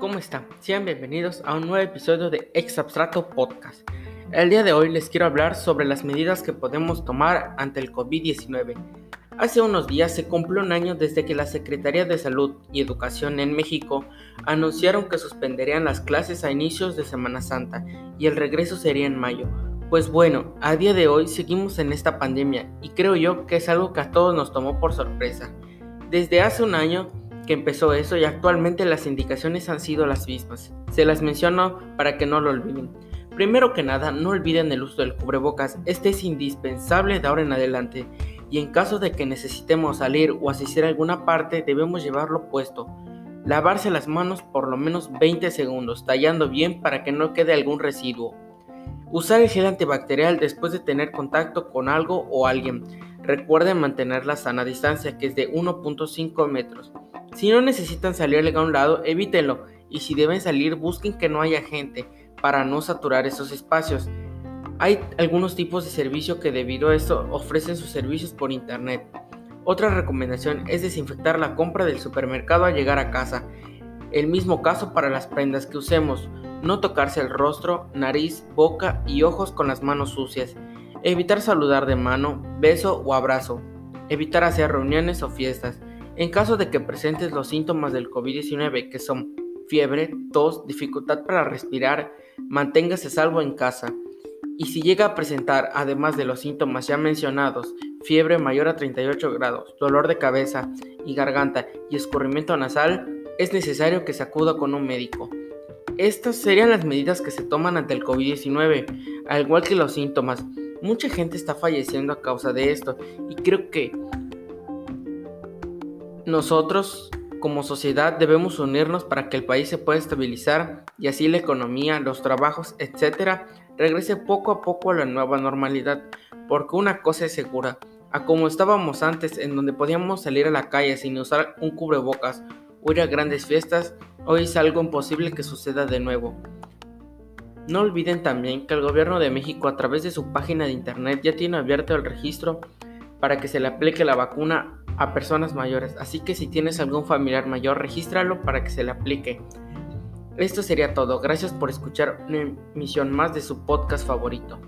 ¿cómo están? Sean bienvenidos a un nuevo episodio de Ex Abstracto Podcast. El día de hoy les quiero hablar sobre las medidas que podemos tomar ante el COVID-19. Hace unos días se cumplió un año desde que la Secretaría de Salud y Educación en México anunciaron que suspenderían las clases a inicios de Semana Santa y el regreso sería en mayo. Pues bueno, a día de hoy seguimos en esta pandemia y creo yo que es algo que a todos nos tomó por sorpresa. Desde hace un año que empezó eso y actualmente las indicaciones han sido las mismas. Se las menciono para que no lo olviden. Primero que nada, no olviden el uso del cubrebocas, este es indispensable de ahora en adelante y en caso de que necesitemos salir o asistir a alguna parte debemos llevarlo puesto. Lavarse las manos por lo menos 20 segundos, tallando bien para que no quede algún residuo. Usar el gel antibacterial después de tener contacto con algo o alguien. Recuerden mantener la sana distancia que es de 1.5 metros. Si no necesitan salir a un lado, evítenlo y si deben salir busquen que no haya gente para no saturar esos espacios. Hay algunos tipos de servicio que debido a esto ofrecen sus servicios por internet. Otra recomendación es desinfectar la compra del supermercado al llegar a casa. El mismo caso para las prendas que usemos. No tocarse el rostro, nariz, boca y ojos con las manos sucias. Evitar saludar de mano, beso o abrazo. Evitar hacer reuniones o fiestas. En caso de que presentes los síntomas del COVID-19 que son fiebre, tos, dificultad para respirar, manténgase salvo en casa. Y si llega a presentar, además de los síntomas ya mencionados, fiebre mayor a 38 grados, dolor de cabeza y garganta y escurrimiento nasal, es necesario que se acuda con un médico. Estas serían las medidas que se toman ante el COVID-19, al igual que los síntomas. Mucha gente está falleciendo a causa de esto y creo que nosotros como sociedad debemos unirnos para que el país se pueda estabilizar y así la economía, los trabajos, etcétera, regrese poco a poco a la nueva normalidad, porque una cosa es segura, a como estábamos antes en donde podíamos salir a la calle sin usar un cubrebocas o ir a grandes fiestas, hoy es algo imposible que suceda de nuevo. No olviden también que el gobierno de México a través de su página de internet ya tiene abierto el registro para que se le aplique la vacuna a personas mayores, así que si tienes algún familiar mayor, regístralo para que se le aplique. Esto sería todo, gracias por escuchar una emisión más de su podcast favorito.